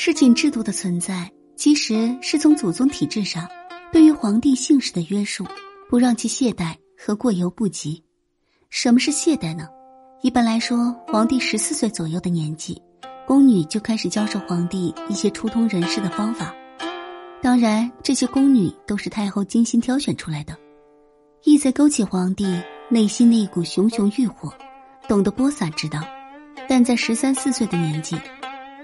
世锦制度的存在，其实是从祖宗体制上对于皇帝姓氏的约束，不让其懈怠和过犹不及。什么是懈怠呢？一般来说，皇帝十四岁左右的年纪，宫女就开始教授皇帝一些初通人事的方法。当然，这些宫女都是太后精心挑选出来的，意在勾起皇帝内心那股熊熊欲火，懂得播撒之道。但在十三四岁的年纪。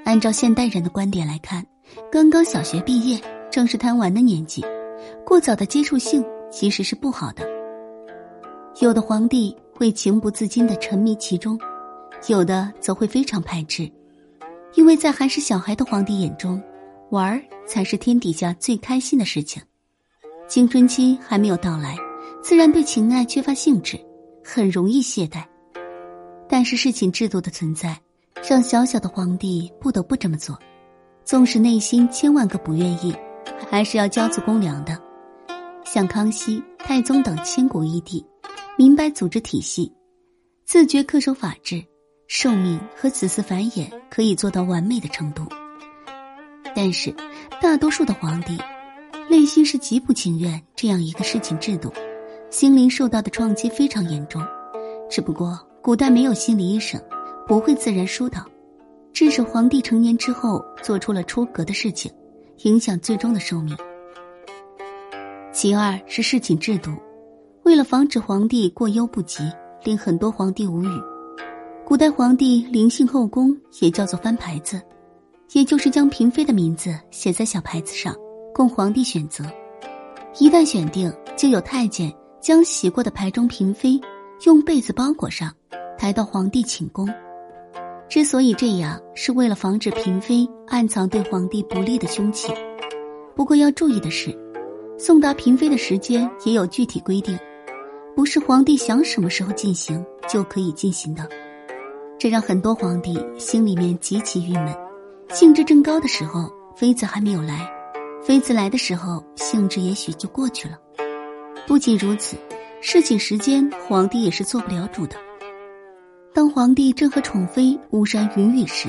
按照现代人的观点来看，刚刚小学毕业正是贪玩的年纪，过早的接触性其实是不好的。有的皇帝会情不自禁的沉迷其中，有的则会非常排斥，因为在还是小孩的皇帝眼中，玩儿才是天底下最开心的事情。青春期还没有到来，自然对情爱缺乏兴致，很容易懈怠。但是事情制度的存在。让小小的皇帝不得不这么做，纵使内心千万个不愿意，还是要交足公粮的。像康熙、太宗等千古一帝，明白组织体系，自觉恪守法治，寿命和子嗣繁衍可以做到完美的程度。但是，大多数的皇帝，内心是极不情愿这样一个事情制度，心灵受到的创击非常严重。只不过，古代没有心理医生。不会自然疏导，致使皇帝成年之后做出了出格的事情，影响最终的寿命。其二是侍寝制度，为了防止皇帝过犹不及，令很多皇帝无语。古代皇帝临幸后宫也叫做翻牌子，也就是将嫔妃的名字写在小牌子上，供皇帝选择。一旦选定，就有太监将洗过的牌中嫔妃用被子包裹上，抬到皇帝寝宫。之所以这样，是为了防止嫔妃暗藏对皇帝不利的凶器。不过要注意的是，送达嫔妃的时间也有具体规定，不是皇帝想什么时候进行就可以进行的。这让很多皇帝心里面极其郁闷。兴致正高的时候，妃子还没有来；妃子来的时候，兴致也许就过去了。不仅如此，事情时间，皇帝也是做不了主的。当皇帝正和宠妃巫山云雨时，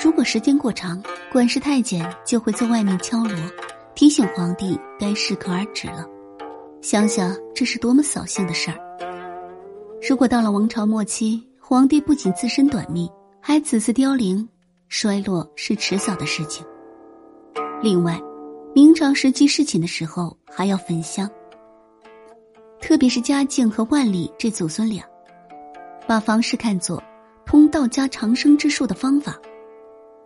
如果时间过长，管事太监就会在外面敲锣，提醒皇帝该适可而止了。想想这是多么扫兴的事儿！如果到了王朝末期，皇帝不仅自身短命，还子嗣凋零，衰落是迟早的事情。另外，明朝时期侍寝的时候还要焚香，特别是嘉靖和万历这祖孙俩。把房事看作通道家长生之术的方法，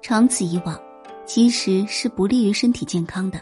长此以往，其实是不利于身体健康的。